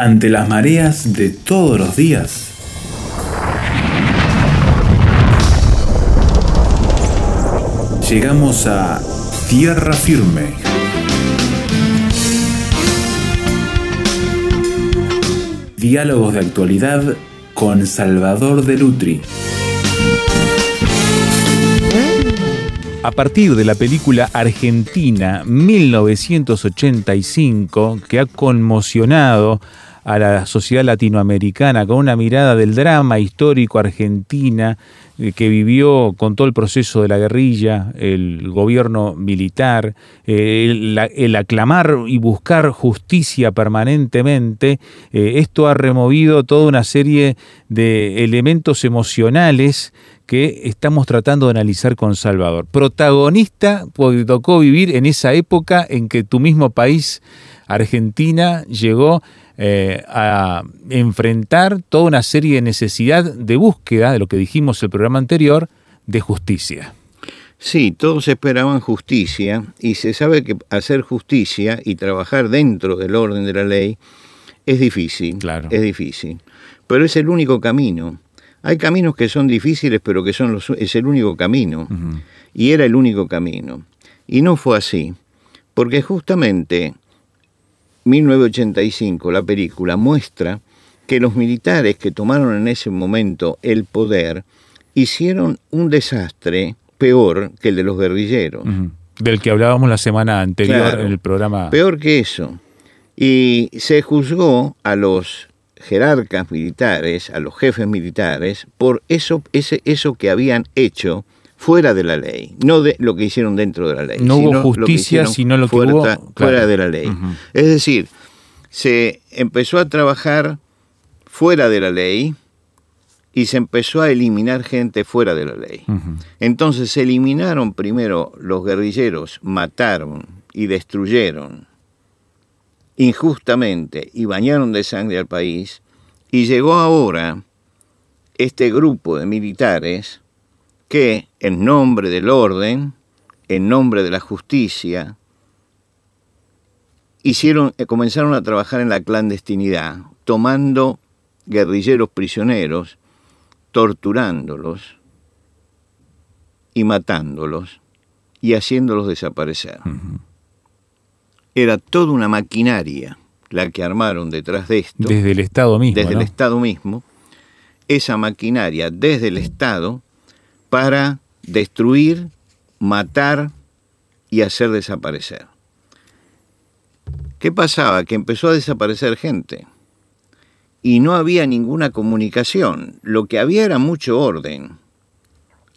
ante las mareas de todos los días. Llegamos a tierra firme. Diálogos de actualidad con Salvador de Lutri. A partir de la película Argentina 1985, que ha conmocionado a la sociedad latinoamericana con una mirada del drama histórico argentina eh, que vivió con todo el proceso de la guerrilla, el gobierno militar, eh, el, aclamar y buscar justicia permanentemente, eh, esto ha removido toda una serie de elementos emocionales que estamos tratando de analizar con Salvador. Protagonista, porque tocó vivir en esa época en que tu mismo país, Argentina, llegó eh, a enfrentar toda una serie de necesidad de búsqueda, de lo que dijimos el programa anterior, de justicia. Sí, todos esperaban justicia y se sabe que hacer justicia y trabajar dentro del orden de la ley es difícil. Claro. Es difícil. Pero es el único camino. Hay caminos que son difíciles, pero que son los, es el único camino. Y era el único camino. Y no fue así. Porque justamente 1985, la película, muestra que los militares que tomaron en ese momento el poder hicieron un desastre peor que el de los guerrilleros. Del que hablábamos la semana anterior en el programa. Peor que eso. Y se juzgó a los jerarcas militares, a los jefes militares, por eso, ese, eso que habían hecho fuera de la ley, no de lo que hicieron dentro de la ley. No hubo justicia, sino lo que fuera, hubo fuera de la ley. Es decir, se empezó a trabajar fuera de la ley y se empezó a eliminar gente fuera de la ley. Entonces se eliminaron primero los guerrilleros, mataron y destruyeron injustamente y bañaron de sangre al país, y llegó ahora este grupo de militares que, en nombre del orden, en nombre de la justicia, hicieron, eh, comenzaron a trabajar en la clandestinidad, tomando guerrilleros prisioneros, torturándolos y matándolos y haciéndolos desaparecer. Era toda una maquinaria la que armaron detrás de esto. Desde el Estado mismo. Desde el Estado mismo. Esa maquinaria desde el Estado para destruir, matar y hacer desaparecer. ¿Qué pasaba? Que empezó a desaparecer gente y no había ninguna comunicación. Lo que había era mucho orden.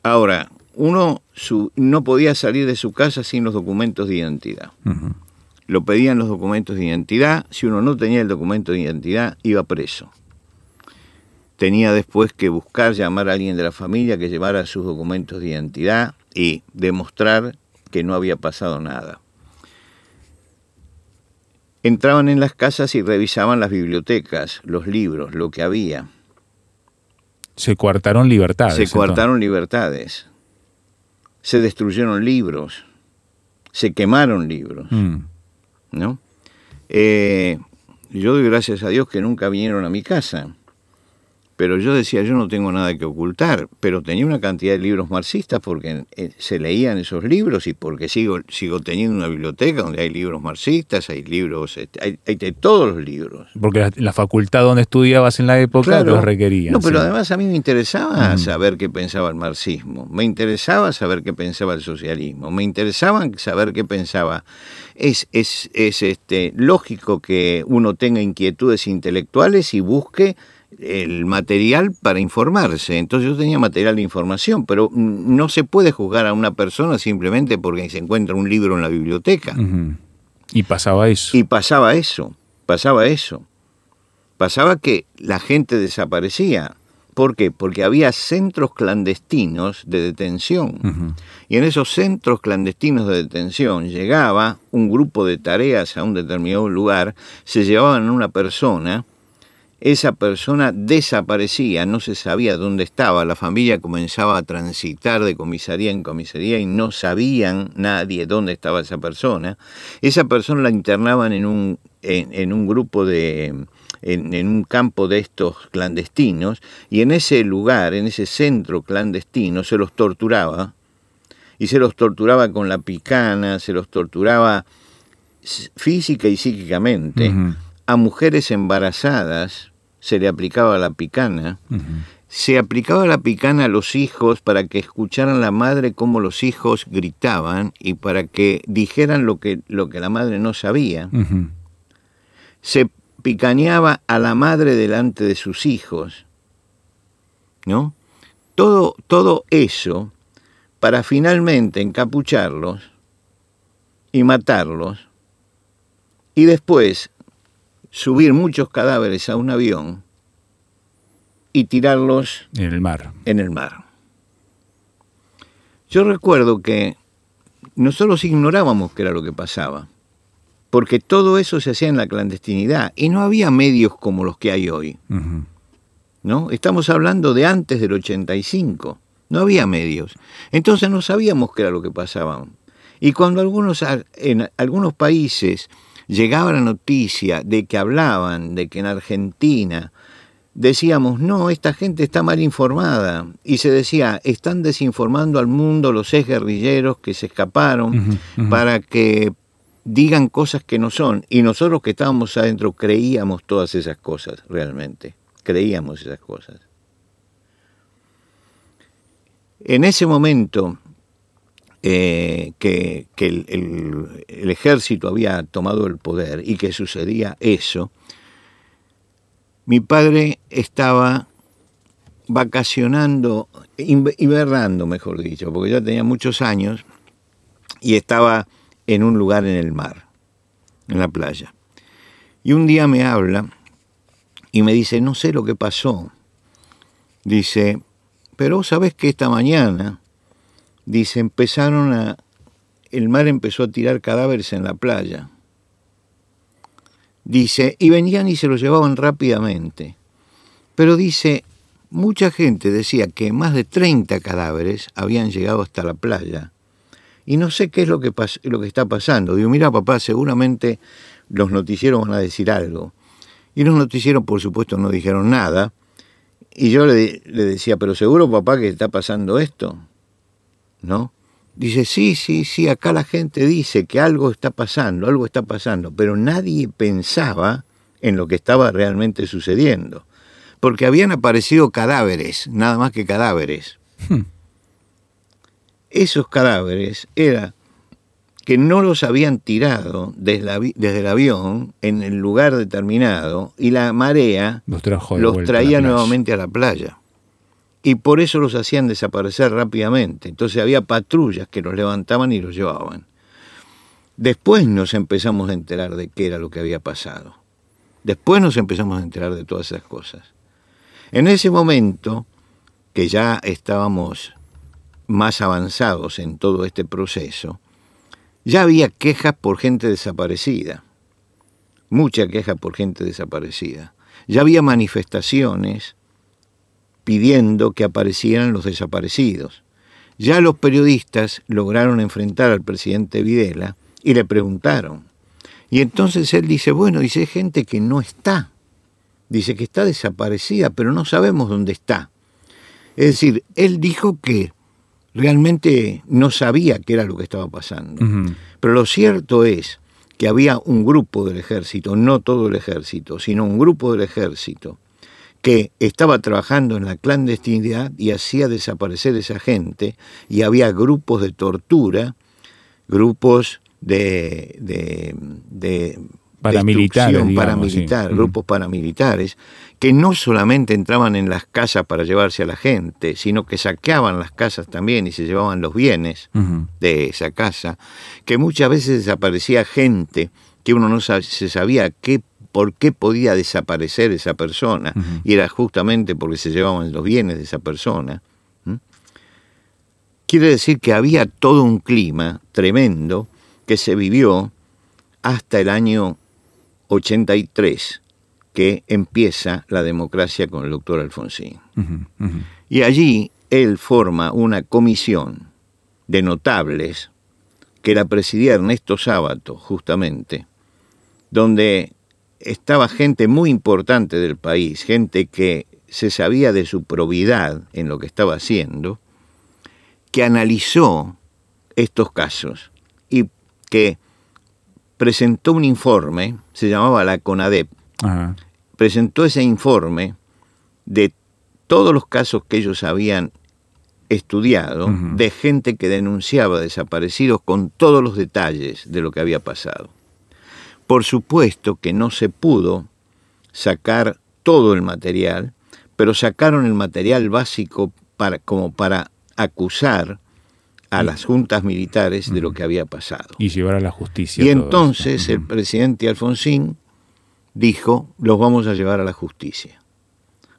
Ahora, uno no podía salir de su casa sin los documentos de identidad. Lo pedían los documentos de identidad. Si uno no tenía el documento de identidad, iba preso tenía después que buscar, llamar a alguien de la familia que llevara sus documentos de identidad y demostrar que no había pasado nada. Entraban en las casas y revisaban las bibliotecas, los libros, lo que había. Se coartaron libertades. Se coartaron libertades. Se destruyeron libros. Se quemaron libros. Mm. ¿No? Eh, yo doy gracias a Dios que nunca vinieron a mi casa pero yo decía, yo no tengo nada que ocultar, pero tenía una cantidad de libros marxistas porque eh, se leían esos libros y porque sigo, sigo teniendo una biblioteca donde hay libros marxistas, hay libros, este, hay, de todos los libros. Porque la, facultad donde estudiabas en la época los requería. No, pero además a mí me interesaba mm. saber qué pensaba el marxismo, me interesaba saber qué pensaba el socialismo, me interesaba saber qué pensaba. Es, es, es este, lógico que uno tenga inquietudes intelectuales y busque el material para informarse. Entonces yo tenía material de información, pero no se puede juzgar a una persona simplemente porque se encuentra un libro en la biblioteca. Y pasaba eso. Y pasaba eso, pasaba eso. Pasaba que la gente desaparecía. ¿Por qué? Porque había centros clandestinos de detención. Y en esos centros clandestinos de detención llegaba un grupo de tareas a un determinado lugar, se llevaban a una persona, esa persona desaparecía, no se sabía dónde estaba, la familia comenzaba a transitar de comisaría en comisaría y no sabían nadie dónde estaba esa persona. Esa persona la internaban en un, en, un grupo de, en, en, un campo de estos clandestinos y en ese lugar, en ese centro clandestino, se los torturaba y se los torturaba con la picana, se los torturaba física y psíquicamente. Uh -huh. A mujeres embarazadas se le aplicaba la picana. Uh -huh. Se aplicaba la picana a los hijos para que escucharan la madre cómo los hijos gritaban y para que dijeran lo que, lo que la madre no sabía. Uh -huh. Se picaneaba a la madre delante de sus hijos. ¿No? Todo, todo eso para finalmente encapucharlos y matarlos y después subir muchos cadáveres a un avión y tirarlos en el mar. En el mar. Yo recuerdo que nosotros ignorábamos qué era lo que pasaba, porque todo eso se hacía en la clandestinidad y no había medios como los que hay hoy. Uh -huh. ¿No? Estamos hablando de antes del 85. No había medios. Entonces no sabíamos qué era lo que pasaba. Y cuando algunos, en algunos países llegaba la noticia de que hablaban de que en Argentina decíamos, no, esta gente está mal informada. Y se decía, están desinformando al mundo los ex guerrilleros que se escaparon uh -huh, uh -huh. para que digan cosas que no son. Y nosotros que estábamos adentro creíamos todas esas cosas, realmente. Creíamos esas cosas. En ese momento eh, que, el, el, ejército había tomado el poder y que sucedía eso, mi padre estaba vacacionando, hibernando, mejor dicho, porque ya tenía muchos años y estaba en un lugar en el mar, en la playa. Y un día me habla y me dice, no sé lo que pasó. Dice, pero sabes que esta mañana, dice, empezaron a... El mar empezó a tirar cadáveres en la playa. Dice, y venían y se los llevaban rápidamente. Pero dice, mucha gente decía que más de 30 cadáveres habían llegado hasta la playa. Y no sé qué es lo que, lo que está pasando. Digo, mira papá, seguramente los noticieros van a decir algo. Y los noticieros, por supuesto, no dijeron nada. Y yo le, le, decía, pero seguro papá que está pasando esto, ¿no? Dice, sí, sí, sí, acá la gente dice que algo está pasando, algo está pasando, pero nadie pensaba en lo que estaba realmente sucediendo, porque habían aparecido cadáveres, nada más que cadáveres. Hmm. Esos cadáveres era que no los habían tirado desde, el avión en el lugar determinado y la marea los, trajo los traía nuevamente a la playa. Y por eso los hacían desaparecer rápidamente. Entonces había patrullas que los levantaban y los llevaban. Después nos empezamos a enterar de qué era lo que había pasado. Después nos empezamos a enterar de todas esas cosas. En ese momento, que ya estábamos más avanzados en todo este proceso, ya había quejas por gente desaparecida, mucha queja por gente desaparecida. Ya había manifestaciones pidiendo que aparecieran los desaparecidos. Ya los periodistas lograron enfrentar al presidente Videla y le preguntaron. Y entonces él dice, bueno, dice, gente que no está. Dice que está desaparecida, pero no sabemos dónde está. Es decir, él dijo que realmente no sabía qué era lo que estaba pasando. Uh -huh. Pero lo cierto es que había un grupo del ejército, no todo el ejército, sino un grupo del ejército, que estaba trabajando en la clandestinidad y hacía desaparecer esa gente, y había grupos de tortura, grupos de, de, de paramilitares, digamos, paramilitar, sí. grupos paramilitares, que no solamente entraban en las casas para llevarse a la gente, sino que saqueaban las casas también y se llevaban los bienes uh -huh. de esa casa, que muchas veces desaparecía gente que uno no se sabía qué, por qué podía desaparecer esa persona, uh -huh. y era justamente porque se llevaban los bienes de esa persona. ¿Mm? Quiere decir que había todo un clima tremendo que se vivió hasta el año 83, que empieza la democracia con el doctor Alfonsín. Uh -huh, uh -huh. Y allí él forma una comisión de notables que la presidía Ernesto Sábato, justamente, donde estaba gente muy importante del país, gente que se sabía de su probidad en lo que estaba haciendo, que analizó estos casos y que presentó un informe, se llamaba la CONADEP, Ajá. presentó ese informe de todos los casos que ellos habían estudiado, de gente que denunciaba desaparecidos con todos los detalles de lo que había pasado. Por supuesto que no se pudo sacar todo el material, pero sacaron el material básico para, como para acusar a las juntas militares de lo que había pasado. Y llevar a la justicia. Y entonces el presidente Alfonsín dijo, los vamos a llevar a la justicia.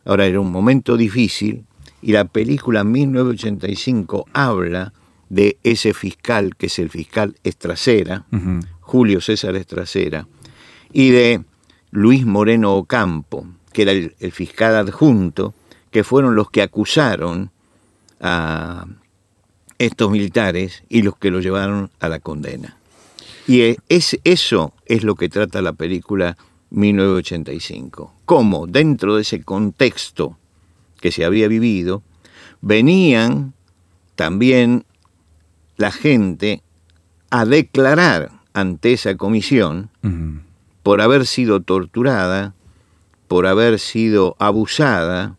Ahora era un momento difícil y la película 1985 habla de ese fiscal que es el fiscal Estracera. Julio César Estracera, y de Luis Moreno Ocampo, que era el, fiscal adjunto, que fueron los que acusaron a estos militares y los que lo llevaron a la condena. Y eh, es, eso es lo que trata la película 1985. Cómo dentro de ese contexto que se había vivido, venían también la gente a declarar ante esa comisión por haber sido torturada, por haber sido abusada,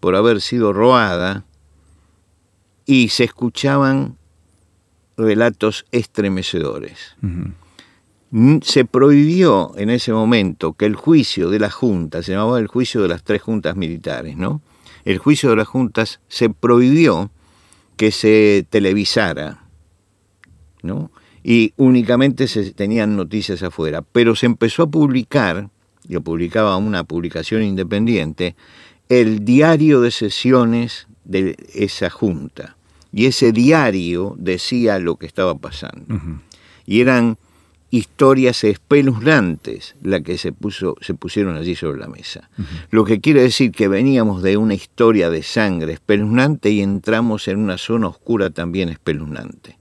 por haber sido robada, y se escuchaban relatos estremecedores. Mm, Se prohibió en ese momento que el juicio de la Junta, se llamaba el juicio de las tres juntas militares, ¿no? El juicio de las juntas se prohibió que se televisara, ¿no? Y únicamente se tenían noticias afuera, pero se empezó a publicar, y lo publicaba una publicación independiente, el diario de sesiones de esa junta. Y ese diario decía lo que estaba pasando y eran historias espeluznantes las que se, puso, se pusieron allí sobre la mesa. Lo que quiere decir que veníamos de una historia de sangre espeluznante y entramos en una zona oscura también espeluznante.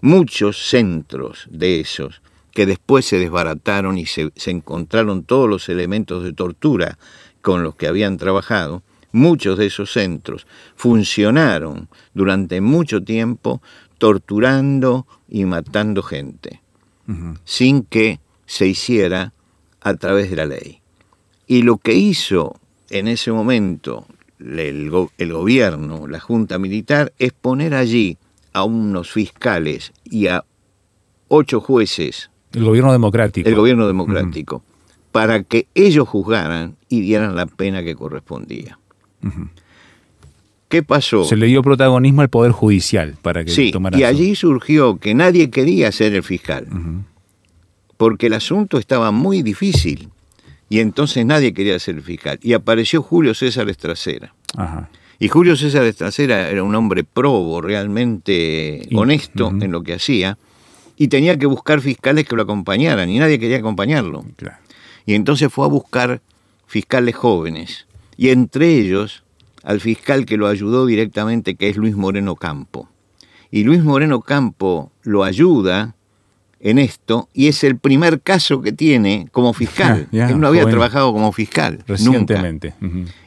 Muchos centros de esos que después se desbarataron y se, encontraron todos los elementos de tortura con los que habían trabajado, muchos de esos centros funcionaron durante mucho tiempo torturando y matando gente sin que se hiciera a través de la ley. Y lo que hizo en ese momento el gobierno, la Junta Militar, es poner allí a unos fiscales y a ocho jueces, El gobierno democrático. el gobierno democrático, para que ellos juzgaran y dieran la pena que correspondía. ¿Qué pasó? Se le dio protagonismo al Poder Judicial para que Sí, tomara y allí surgió que nadie quería ser el fiscal. Porque el asunto estaba muy difícil y entonces nadie quería ser fiscal. Y apareció Julio César Estracera. Ajá. Y Julio César Estracera era un hombre probo, realmente honesto en lo que hacía, y tenía que buscar fiscales que lo acompañaran, y nadie quería acompañarlo. Claro. Y entonces fue a buscar fiscales jóvenes, y entre ellos al fiscal que lo ayudó directamente, que es Luis Moreno Campo. Y Luis Moreno Campo lo ayuda en esto, y es el primer caso que tiene como fiscal. Él no había joven. trabajado como fiscal. Nunca. Recientemente.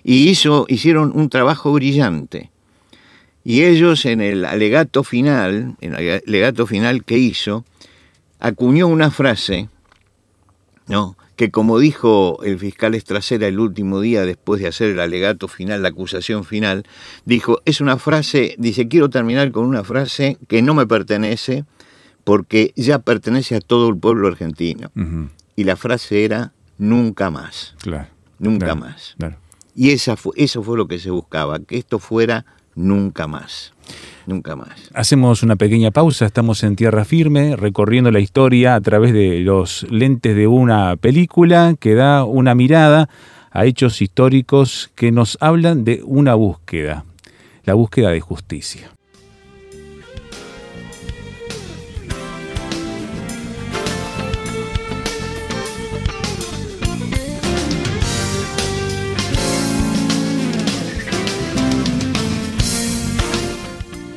Y hizo, hicieron un trabajo brillante. Y ellos en el alegato final, en el alegato final que hizo, acuñó una frase, ¿no? que como dijo el fiscal Estracera el último día después de hacer el alegato final, la acusación final, dijo, es una frase, dice, quiero terminar con una frase que no me pertenece porque ya pertenece a todo el pueblo argentino. Y la frase era, nunca más, Claro. nunca Claro. más. Claro. Y esa fu- eso fue lo que se buscaba, que esto fuera nunca más, nunca más. Hacemos una pequeña pausa, estamos en tierra firme, recorriendo la historia a través de los lentes de una película que da una mirada a hechos históricos que nos hablan de una búsqueda, la búsqueda de justicia.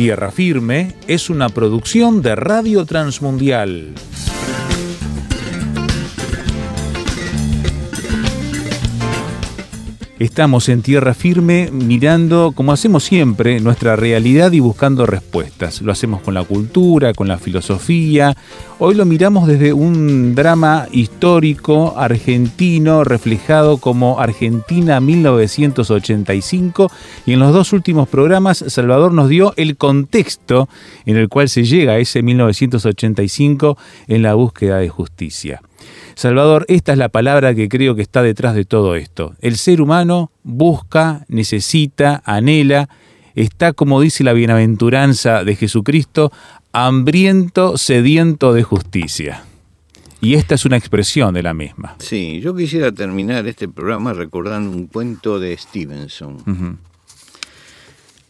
Tierra Firme es una producción de Radio Transmundial. Estamos en tierra firme mirando, como hacemos siempre, nuestra realidad y buscando respuestas. Lo hacemos con la cultura, con la filosofía. Hoy lo miramos desde un drama histórico argentino reflejado como Argentina 1985 y en los dos últimos programas Salvador nos dio el contexto en el cual se llega a ese 1985 en la búsqueda de justicia. Salvador, esta es la palabra que creo que está detrás de todo esto. El ser humano busca, necesita, anhela, está, como dice la bienaventuranza de Jesucristo, hambriento, sediento de justicia. Y esta es una expresión de la misma. Sí, yo quisiera terminar este programa recordando un cuento de Stevenson.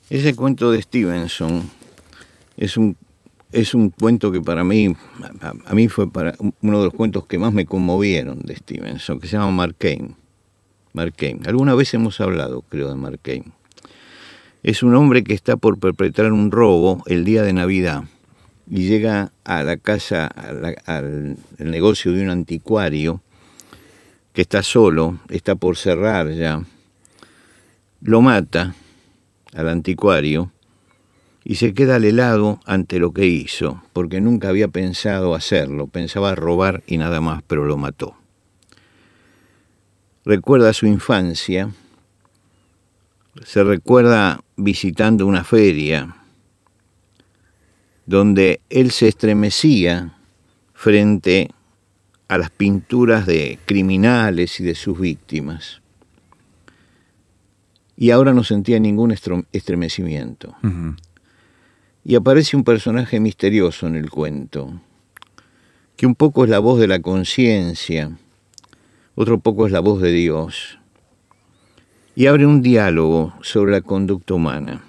Ese cuento de Stevenson es un es un cuento que para mí, a, mí fue para uno de los cuentos que más me conmovieron de Stevenson, que se llama Mark Cain. Alguna vez hemos hablado, creo, de Mark. Es un hombre que está por perpetrar un robo el día de Navidad y llega a la casa, al negocio de un anticuario que está solo, está por cerrar ya. Lo mata al anticuario y se queda al helado ante lo que hizo, porque nunca había pensado hacerlo, pensaba robar y nada más, pero lo mató. Recuerda su infancia, se recuerda visitando una feria donde él se estremecía frente a las pinturas de criminales y de sus víctimas. Y ahora no sentía ningún estremecimiento y aparece un personaje misterioso en el cuento, que un poco es la voz de la conciencia, otro poco es la voz de Dios, y abre un diálogo sobre la conducta humana,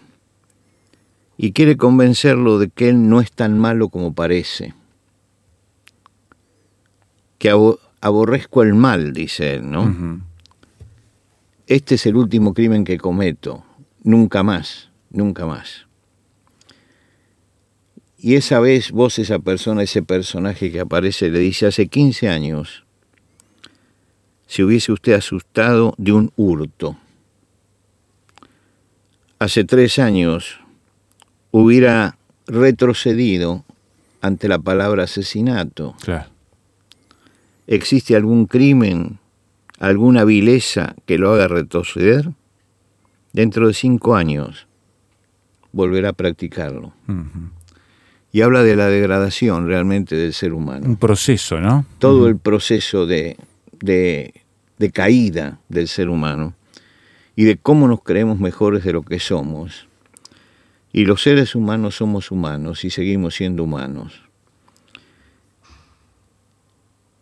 y quiere convencerlo de que él no es tan malo como parece, que aborrezco el mal, dice él, ¿no? Este es el último crimen que cometo, nunca más, nunca más. Y esa vez vos, esa persona, ese personaje que aparece, le dice, hace 15 años, se hubiese usted asustado de un hurto. Hace tres años hubiera retrocedido ante la palabra asesinato. ¿Existe algún crimen, alguna vileza que lo haga retroceder? Dentro de cinco años volverá a practicarlo y habla de la degradación realmente del ser humano. Un proceso, ¿no? Todo el proceso de, de, caída del ser humano y de cómo nos creemos mejores de lo que somos. Y los seres humanos somos humanos y seguimos siendo humanos.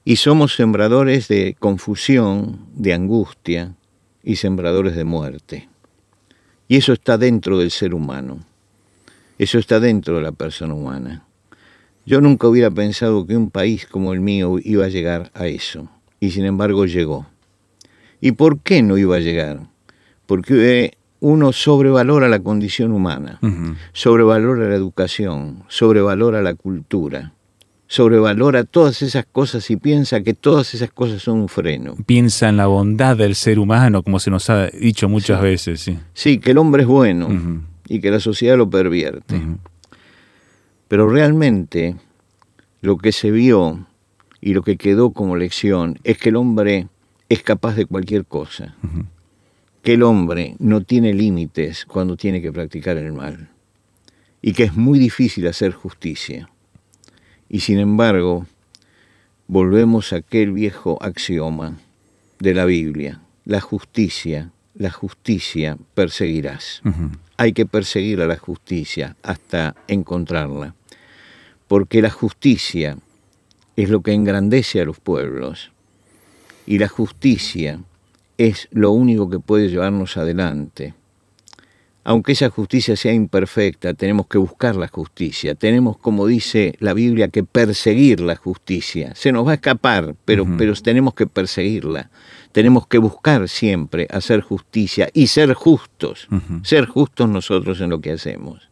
Y somos sembradores de confusión, de angustia y sembradores de muerte. Y eso está dentro del ser humano. Eso está dentro de la persona humana. Yo nunca hubiera pensado que un país como el mío iba a llegar a eso, y sin embargo llegó. ¿Y por qué no iba a llegar? Porque uno sobrevalora la condición humana, sobrevalora la educación, sobrevalora la cultura, sobrevalora todas esas cosas y piensa que todas esas cosas son un freno. Piensa en la bondad del ser humano, como se nos ha dicho muchas veces. Sí. sí, que el hombre es bueno y que la sociedad lo pervierte. Pero realmente lo que se vio y lo que quedó como lección es que el hombre es capaz de cualquier cosa, que el hombre no tiene límites cuando tiene que practicar el mal y que es muy difícil hacer justicia. Y sin embargo, volvemos a aquel viejo axioma de la Biblia, la justicia la justicia perseguirás. Hay que perseguir a la justicia hasta encontrarla, porque la justicia es lo que engrandece a los pueblos y la justicia es lo único que puede llevarnos adelante. Aunque esa justicia sea imperfecta, tenemos que buscar la justicia, tenemos, como dice la Biblia, que perseguir la justicia. Se nos va a escapar, pero, pero tenemos que perseguirla. Tenemos que buscar siempre hacer justicia y ser justos, ser justos nosotros en lo que hacemos.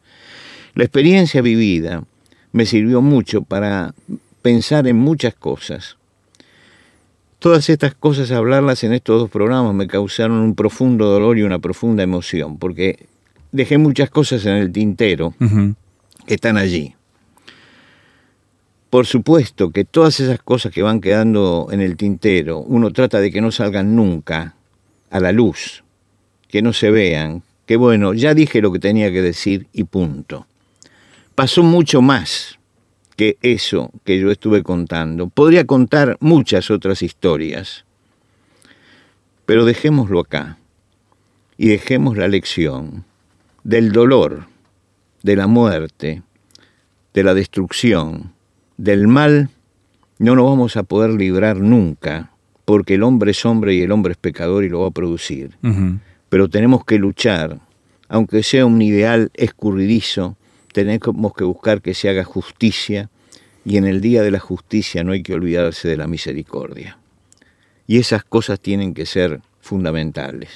La experiencia vivida me sirvió mucho para pensar en muchas cosas. Todas estas cosas, hablarlas en estos dos programas, me causaron un profundo dolor y una profunda emoción, porque dejé muchas cosas en el tintero que están allí. Por supuesto que todas esas cosas que van quedando en el tintero, uno trata de que no salgan nunca a la luz, que no se vean, que bueno, ya dije lo que tenía que decir y punto. Pasó mucho más que eso que yo estuve contando. Podría contar muchas otras historias, pero dejémoslo acá y dejemos la lección del dolor, de la muerte, de la destrucción, del mal, no nos vamos a poder librar nunca, porque el hombre es hombre y el hombre es pecador y lo va a producir. Pero tenemos que luchar, aunque sea un ideal escurridizo, tenemos que buscar que se haga justicia y en el día de la justicia no hay que olvidarse de la misericordia. Y esas cosas tienen que ser fundamentales.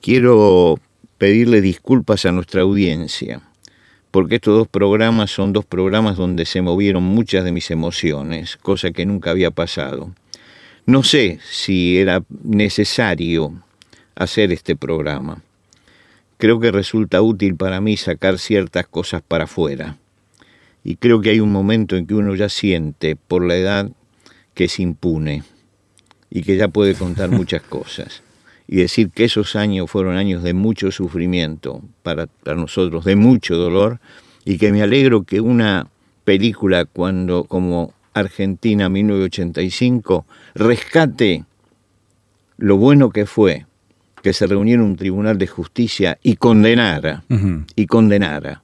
Quiero pedirle disculpas a nuestra audiencia, porque estos dos programas son dos programas donde se movieron muchas de mis emociones, cosa que nunca había pasado. No sé si era necesario hacer este programa. Creo que resulta útil para mí sacar ciertas cosas para afuera. Y creo que hay un momento en que uno ya siente, por la edad, que es impune y que ya puede contar muchas cosas y decir que esos años fueron años de mucho sufrimiento para, nosotros, de mucho dolor, y que me alegro que una película cuando como Argentina 1985 rescate lo bueno que fue que se reuniera un tribunal de justicia y condenara y condenara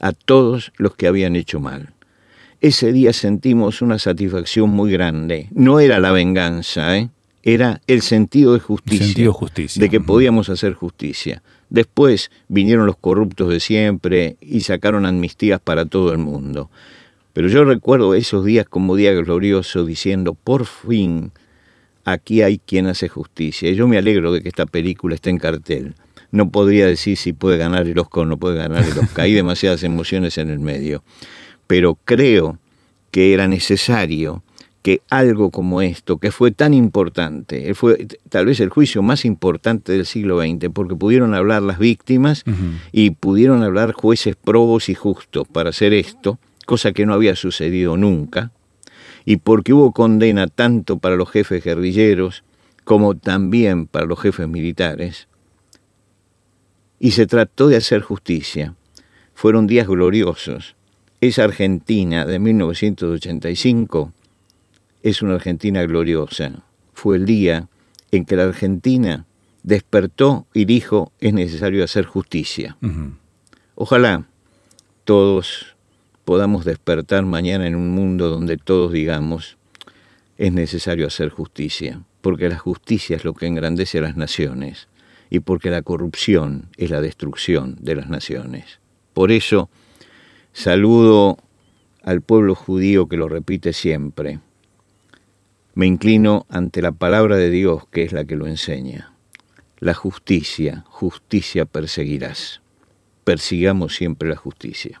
a todos los que habían hecho mal. Ese día sentimos una satisfacción muy grande. No era la venganza, ¿eh? Era el sentido de justicia, de que podíamos hacer justicia. Después vinieron los corruptos de siempre y sacaron amnistías para todo el mundo. Pero yo recuerdo esos días como día glorioso diciendo, por fin, aquí hay quien hace justicia. Y yo me alegro de que esta película esté en cartel. No podría decir si puede ganar el Oscar o no puede ganar el Oscar. Hay demasiadas emociones en el medio. Pero creo que era necesario que algo como esto, que fue tan importante, fue tal vez el juicio más importante del siglo XX, porque pudieron hablar las víctimas y pudieron hablar jueces probos y justos para hacer esto, cosa que no había sucedido nunca, y porque hubo condena tanto para los jefes guerrilleros como también para los jefes militares, y se trató de hacer justicia. Fueron días gloriosos. Esa Argentina de 1985 es una Argentina gloriosa. Fue el día en que la Argentina despertó y dijo es necesario hacer justicia. Ojalá todos podamos despertar mañana en un mundo donde todos digamos es necesario hacer justicia, porque la justicia es lo que engrandece a las naciones y porque la corrupción es la destrucción de las naciones. Por eso saludo al pueblo judío que lo repite siempre me inclino ante la palabra de Dios que es la que lo enseña. La justicia, justicia perseguirás. Persigamos siempre la justicia.